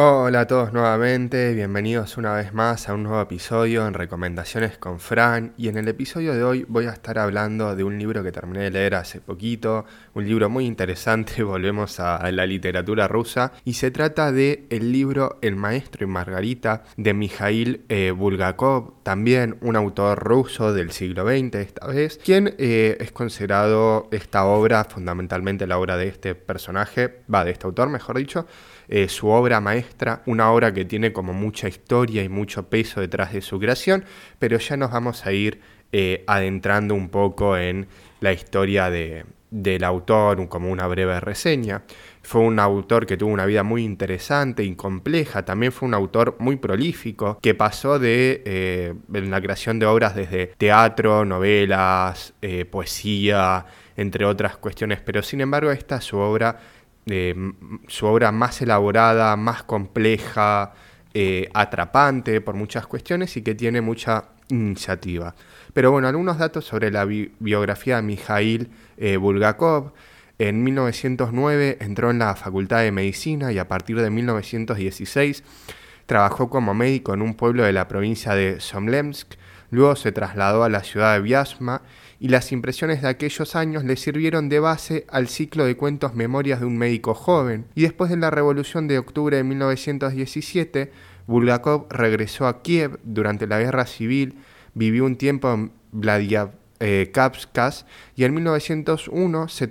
Hola a todos nuevamente, bienvenidos una vez más a un nuevo episodio en Recomendaciones con Fran. Y en el episodio de hoy voy a estar hablando de un libro que terminé de leer hace poquito, un libro muy interesante, volvemos a, la literatura rusa y se trata de el libro El maestro y Margarita de Mikhail eh, Bulgakov, también un autor ruso del siglo XX esta vez, quien eh, es considerado esta obra, fundamentalmente la obra de este personaje, va, de este autor mejor dicho, eh, su obra maestra, una obra que tiene como mucha historia y mucho peso detrás de su creación, pero ya nos vamos a ir eh, adentrando un poco en la historia de, del autor, como una breve reseña. Fue un autor que tuvo una vida muy interesante y compleja, también fue un autor muy prolífico, que pasó de eh, la creación de obras desde teatro, novelas, poesía, entre otras cuestiones, pero sin embargo esta es su obra su obra más elaborada, más compleja, eh, atrapante por muchas cuestiones y que tiene mucha iniciativa. Pero bueno, algunos datos sobre la biografía de Mikhail eh, Bulgakov. En 1909 entró en la Facultad de Medicina y a partir de 1916 trabajó como médico en un pueblo de la provincia de Somlemsk. Luego se trasladó a la ciudad de Vyazma y las impresiones de aquellos años le sirvieron de base al ciclo de cuentos Memorias de un médico joven, y después de la Revolución de octubre de 1917, Bulgakov regresó a Kiev durante la Guerra Civil, vivió un tiempo en Vladikavkaz y en 1901 se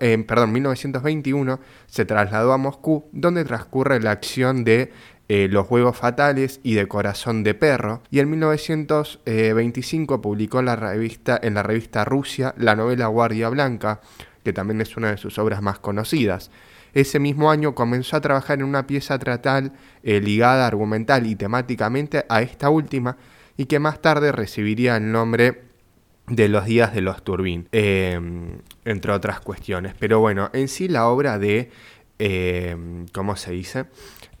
eh, perdón, 1921 se trasladó a Moscú, donde transcurre la acción de eh, Los Juegos Fatales y de Corazón de Perro, y en 1925 publicó en la, revista, en la revista Rusia la novela Guardia Blanca, que también es una de sus obras más conocidas. Ese mismo año comenzó a trabajar en una pieza teatral eh, ligada argumental y temáticamente a esta última, y que más tarde recibiría el nombre de los días de los Turbín, em, entre otras cuestiones. Pero bueno, en sí la obra de, em, ¿cómo se dice?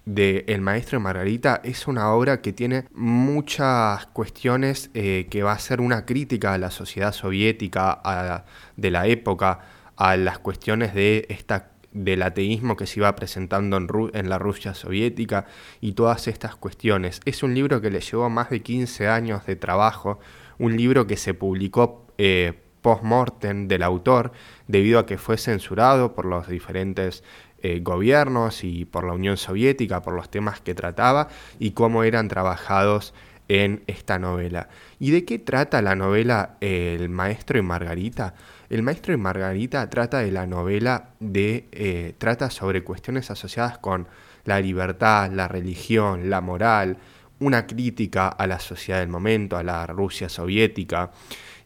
de El Maestro de Margarita es una obra que tiene muchas cuestiones eh, que va a ser una crítica a la sociedad soviética de la época, a las cuestiones de esta del ateísmo que se iba presentando en, en, la Rusia soviética y todas estas cuestiones. Es un libro que le llevó más de 15 años de trabajo, un libro que se publicó eh, post-mortem del autor debido a que fue censurado por los diferentes eh, gobiernos y por la Unión Soviética, por los temas que trataba y cómo eran trabajados en esta novela. ¿Y de qué trata la novela El Maestro y Margarita? El Maestro y Margarita trata de la novela de. Eh, trata sobre cuestiones asociadas con la libertad, la religión, la moral, una crítica a la sociedad del momento, a la Rusia soviética.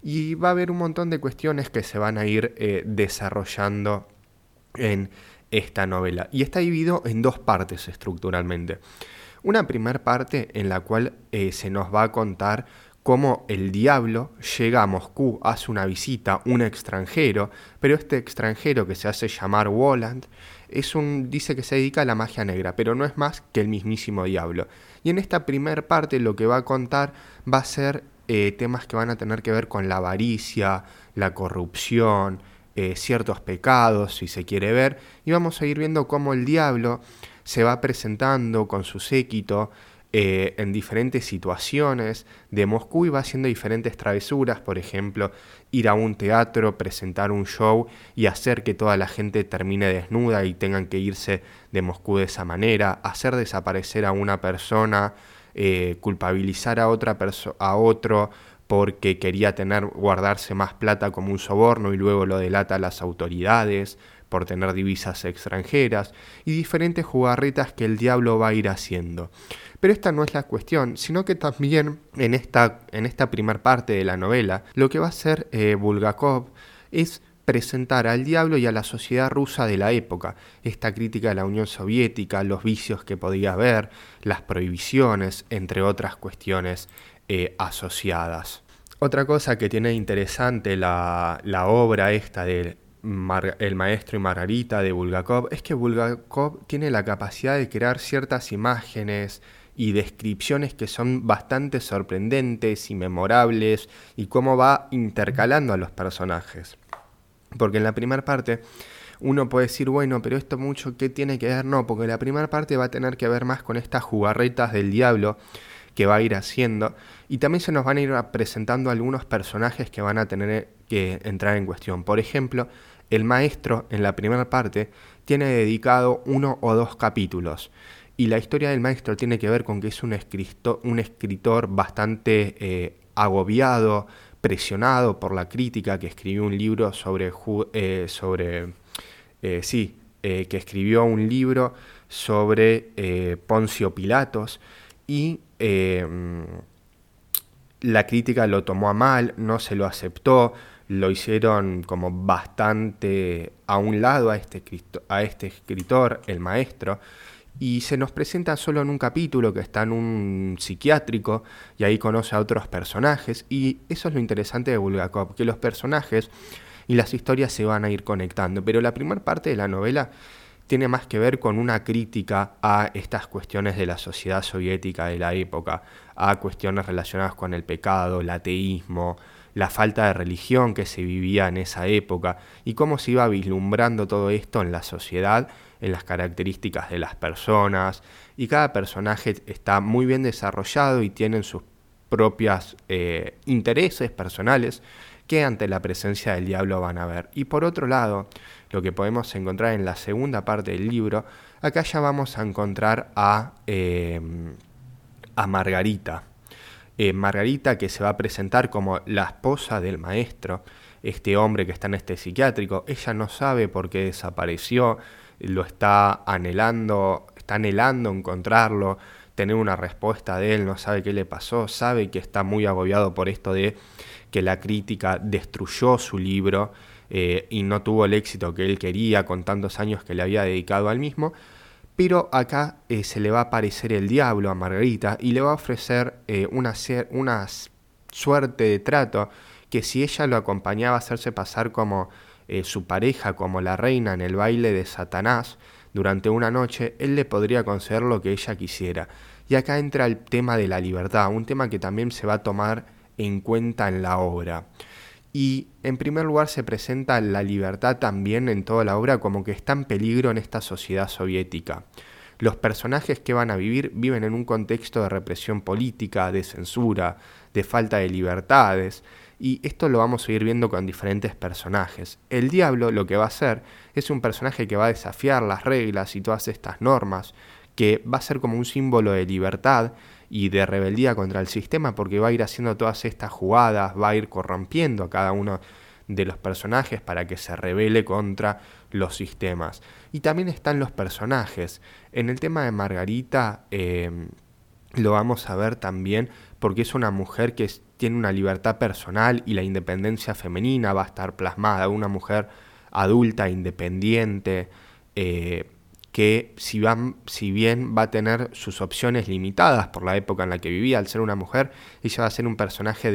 Y va a haber un montón de cuestiones que se van a ir eh, desarrollando en esta novela y está dividido en dos partes estructuralmente. Una primera parte en la cual eh, se nos va a contar cómo el diablo llega a Moscú, hace una visita, un extranjero, pero este extranjero que se hace llamar Walland es un, dice que se dedica a la magia negra, pero no es más que el mismísimo diablo. Y en esta primera parte lo que va a contar va a ser eh, temas que van a tener que ver con la avaricia, la corrupción, eh, ciertos pecados, si se quiere ver, y vamos a ir viendo cómo el diablo se va presentando con su séquito eh, en diferentes situaciones de Moscú y va haciendo diferentes travesuras, por ejemplo, ir a un teatro, presentar un show y hacer que toda la gente termine desnuda y tengan que irse de Moscú de esa manera, hacer desaparecer a una persona, eh, culpabilizar a otra a otro porque quería tener, guardarse más plata como un soborno y luego lo delata a las autoridades por tener divisas extranjeras y diferentes jugarretas que el diablo va a ir haciendo. Pero esta no es la cuestión, sino que también en esta, en esta primera parte de la novela lo que va a hacer eh, Bulgakov es presentar al diablo y a la sociedad rusa de la época, esta crítica de la Unión Soviética, los vicios que podía haber, las prohibiciones, entre otras cuestiones eh, asociadas. Otra cosa que tiene interesante la, obra esta de El maestro y Margarita de Bulgakov es que Bulgakov tiene la capacidad de crear ciertas imágenes y descripciones que son bastante sorprendentes y memorables y cómo va intercalando a los personajes. Porque en la primera parte uno puede decir, bueno, pero esto mucho, ¿qué tiene que ver? No, porque la primera parte va a tener que ver más con estas jugarretas del diablo que va a ir haciendo. Y también se nos van a ir presentando algunos personajes que van a tener que entrar en cuestión. Por ejemplo, el maestro en la primera parte tiene dedicado uno o dos capítulos. Y la historia del maestro tiene que ver con que es un, escritor, un escritor bastante eh, agobiado, presionado por la crítica, que escribió un libro sobre, eh, sobre eh, sí, que escribió un libro sobre Poncio Pilatos y la crítica lo tomó a mal, no se lo aceptó, lo hicieron como bastante a un lado a este, a este escritor, el maestro, y se nos presenta solo en un capítulo que está en un psiquiátrico y ahí conoce a otros personajes y eso es lo interesante de Bulgakov, que los personajes y las historias se van a ir conectando, pero la primera parte de la novela tiene más que ver con una crítica a estas cuestiones de la sociedad soviética de la época, a cuestiones relacionadas con el pecado, el ateísmo, la falta de religión que se vivía en esa época y cómo se iba vislumbrando todo esto en la sociedad, en las características de las personas y cada personaje está muy bien desarrollado y tienen sus propios eh, intereses personales que ante la presencia del diablo van a ver. Y por otro lado, lo que podemos encontrar en la segunda parte del libro, acá ya vamos a encontrar a, eh, a Margarita. Eh, Margarita que se va a presentar como la esposa del maestro, este hombre que está en este psiquiátrico, ella no sabe por qué desapareció, lo está anhelando, está anhelando encontrarlo, tener una respuesta de él, no sabe qué le pasó, sabe que está muy agobiado por esto de que la crítica destruyó su libro eh, y no tuvo el éxito que él quería con tantos años que le había dedicado al mismo, pero acá eh, se le va a aparecer el diablo a Margarita y le va a ofrecer eh, una, una, suerte de trato que si ella lo acompañaba a hacerse pasar como eh, su pareja, como la reina en el baile de Satanás, durante una noche, él le podría conceder lo que ella quisiera. Y acá entra el tema de la libertad, un tema que también se va a tomar en cuenta en la obra. Y en primer lugar se presenta la libertad también en toda la obra como que está en peligro en esta sociedad soviética. Los personajes que van a vivir viven en un contexto de represión política, de censura, de falta de libertades, y esto lo vamos a ir viendo con diferentes personajes. El diablo lo que va a hacer es un personaje que va a desafiar las reglas y todas estas normas, que va a ser como un símbolo de libertad y de rebeldía contra el sistema porque va a ir haciendo todas estas jugadas, va a ir corrompiendo a cada uno de los personajes para que se rebele contra los sistemas. Y también están los personajes. En el tema de Margarita em, lo vamos a ver también porque es una mujer que tiene una libertad personal y la independencia femenina va a estar plasmada, una mujer adulta, independiente, eh, que si, si bien va a tener sus opciones limitadas por la época en la que vivía, al ser una mujer, ella va a ser un personaje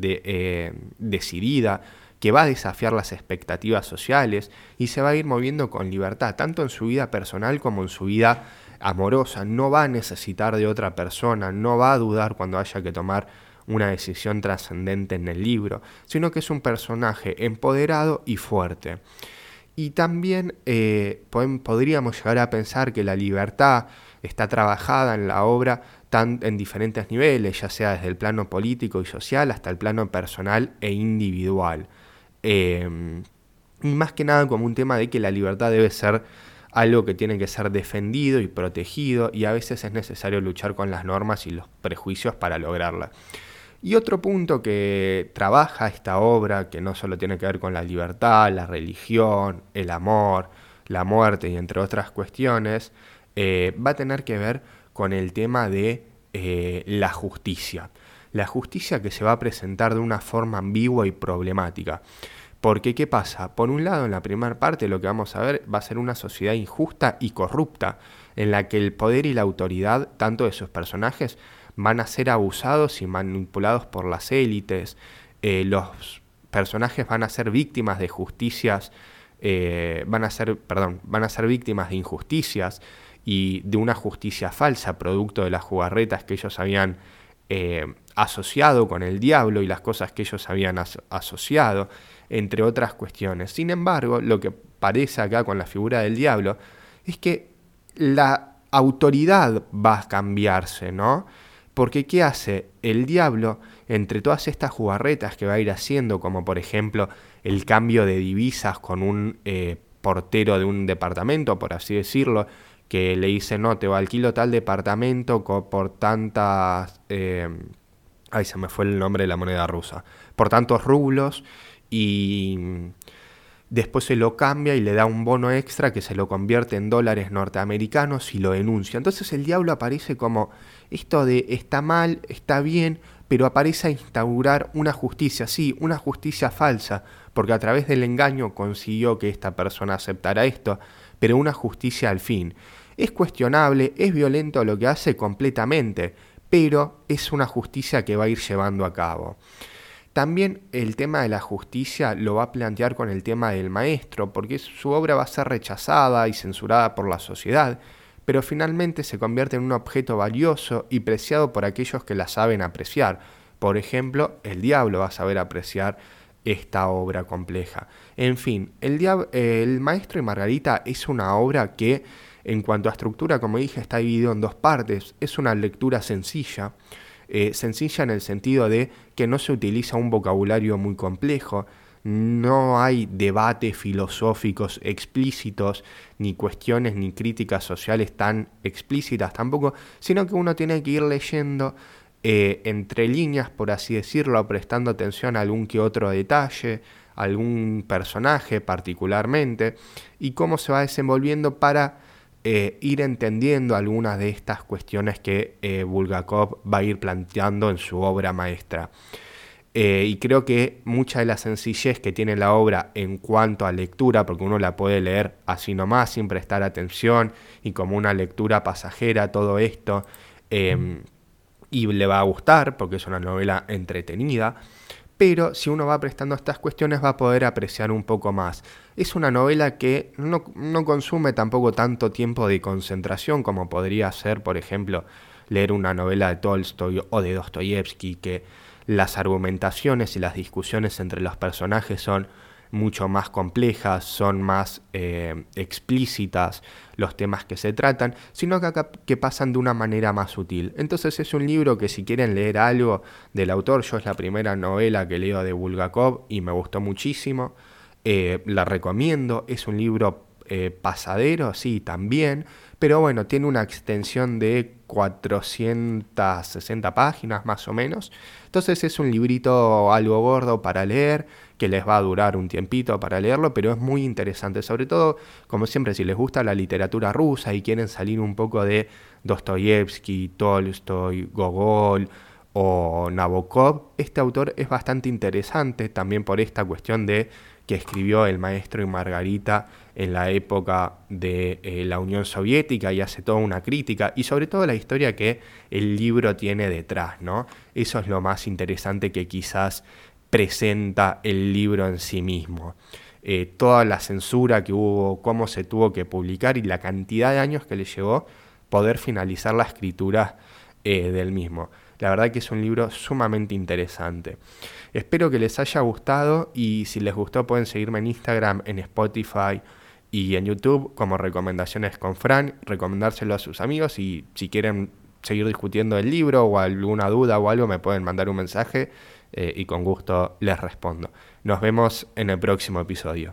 eh, decidida, que va a desafiar las expectativas sociales y se va a ir moviendo con libertad, tanto en su vida personal como en su vida amorosa. No va a necesitar de otra persona, no va a dudar cuando haya que tomar una decisión trascendente en el libro, sino que es un personaje empoderado y fuerte. Y también eh, podríamos llegar a pensar que la libertad está trabajada en la obra tan, en diferentes niveles, ya sea desde el plano político y social hasta el plano personal e individual. Em, y más que nada como un tema de que la libertad debe ser algo que tiene que ser defendido y protegido y a veces es necesario luchar con las normas y los prejuicios para lograrla. Y otro punto que trabaja esta obra, que no solo tiene que ver con la libertad, la religión, el amor, la muerte y entre otras cuestiones, eh, va a tener que ver con el tema de eh, la justicia. La justicia que se va a presentar de una forma ambigua y problemática. Porque, ¿qué pasa? Por un lado, en la primera parte lo que vamos a ver va a ser una sociedad injusta y corrupta, en la que el poder y la autoridad, tanto de sus personajes, van a ser abusados y manipulados por las élites, eh, los personajes van a ser víctimas de justicias, eh, van a ser, perdón, van a ser víctimas de injusticias y de una justicia falsa, producto de las jugarretas que ellos habían eh, asociado con el diablo y las cosas que ellos habían asociado, entre otras cuestiones. Sin embargo, lo que parece acá con la figura del diablo es que la autoridad va a cambiarse, ¿no? Porque ¿qué hace el diablo entre todas estas jugarretas que va a ir haciendo, como por ejemplo el cambio de divisas con un eh, portero de un departamento, por así decirlo, que le dice, no, te alquilo tal departamento por tantas... Eh, ay, se me fue el nombre de la moneda rusa. Por tantos rublos y después se lo cambia y le da un bono extra que se lo convierte en dólares norteamericanos y lo denuncia. Entonces el diablo aparece como esto de está mal, está bien, pero aparece a instaurar una justicia, sí, una justicia falsa, porque a través del engaño consiguió que esta persona aceptara esto, pero una justicia al fin. Es cuestionable, es violento lo que hace completamente, pero es una justicia que va a ir llevando a cabo. También el tema de la justicia lo va a plantear con el tema del maestro, porque su obra va a ser rechazada y censurada por la sociedad, pero finalmente se convierte en un objeto valioso y preciado por aquellos que la saben apreciar. Por ejemplo, el diablo va a saber apreciar esta obra compleja. En fin, el, Maestro y Margarita es una obra que, en cuanto a estructura, como dije, está dividido en dos partes. Es una lectura sencilla eh, sencilla en el sentido de que no se utiliza un vocabulario muy complejo, no hay debates filosóficos explícitos, ni cuestiones ni críticas sociales tan explícitas tampoco, sino que uno tiene que ir leyendo eh, entre líneas, por así decirlo, prestando atención a algún que otro detalle, algún personaje particularmente, y cómo se va desenvolviendo para eh, ir entendiendo algunas de estas cuestiones que eh, Bulgakov va a ir planteando en su obra maestra. Eh, y creo que mucha de la sencillez que tiene la obra en cuanto a lectura, porque uno la puede leer así nomás, sin prestar atención, y como una lectura pasajera, todo esto, em, y le va a gustar, porque es una novela entretenida, pero si uno va prestando estas cuestiones va a poder apreciar un poco más. Es una novela que no, consume tampoco tanto tiempo de concentración como podría ser, por ejemplo, leer una novela de Tolstoy o de Dostoyevsky, que las argumentaciones y las discusiones entre los personajes son mucho más complejas, son más eh, explícitas los temas que se tratan, sino que, que pasan de una manera más sutil. Entonces es un libro que si quieren leer algo del autor, yo es la primera novela que leo de Bulgakov y me gustó muchísimo, eh, la recomiendo, es un libro eh, pasadero, sí, también, pero bueno, tiene una extensión de 460 páginas más o menos, entonces es un librito algo gordo para leer, que les va a durar un tiempito para leerlo, pero es muy interesante, sobre todo, como siempre, si les gusta la literatura rusa y quieren salir un poco de Dostoyevsky, Tolstoy, Gogol o Nabokov, este autor es bastante interesante también por esta cuestión de que escribió el maestro y Margarita en la época de eh, la Unión Soviética y hace toda una crítica y sobre todo la historia que el libro tiene detrás, ¿no? Eso es lo más interesante que quizás presenta el libro en sí mismo. Eh, toda la censura que hubo, cómo se tuvo que publicar y la cantidad de años que le llevó poder finalizar la escritura eh, del mismo. La verdad que es un libro sumamente interesante. Espero que les haya gustado y si les gustó pueden seguirme en Instagram, en Spotify y en YouTube como recomendaciones con Fran, recomendárselo a sus amigos y si quieren seguir discutiendo el libro o alguna duda o algo me pueden mandar un mensaje eh, y con gusto les respondo. Nos vemos en el próximo episodio.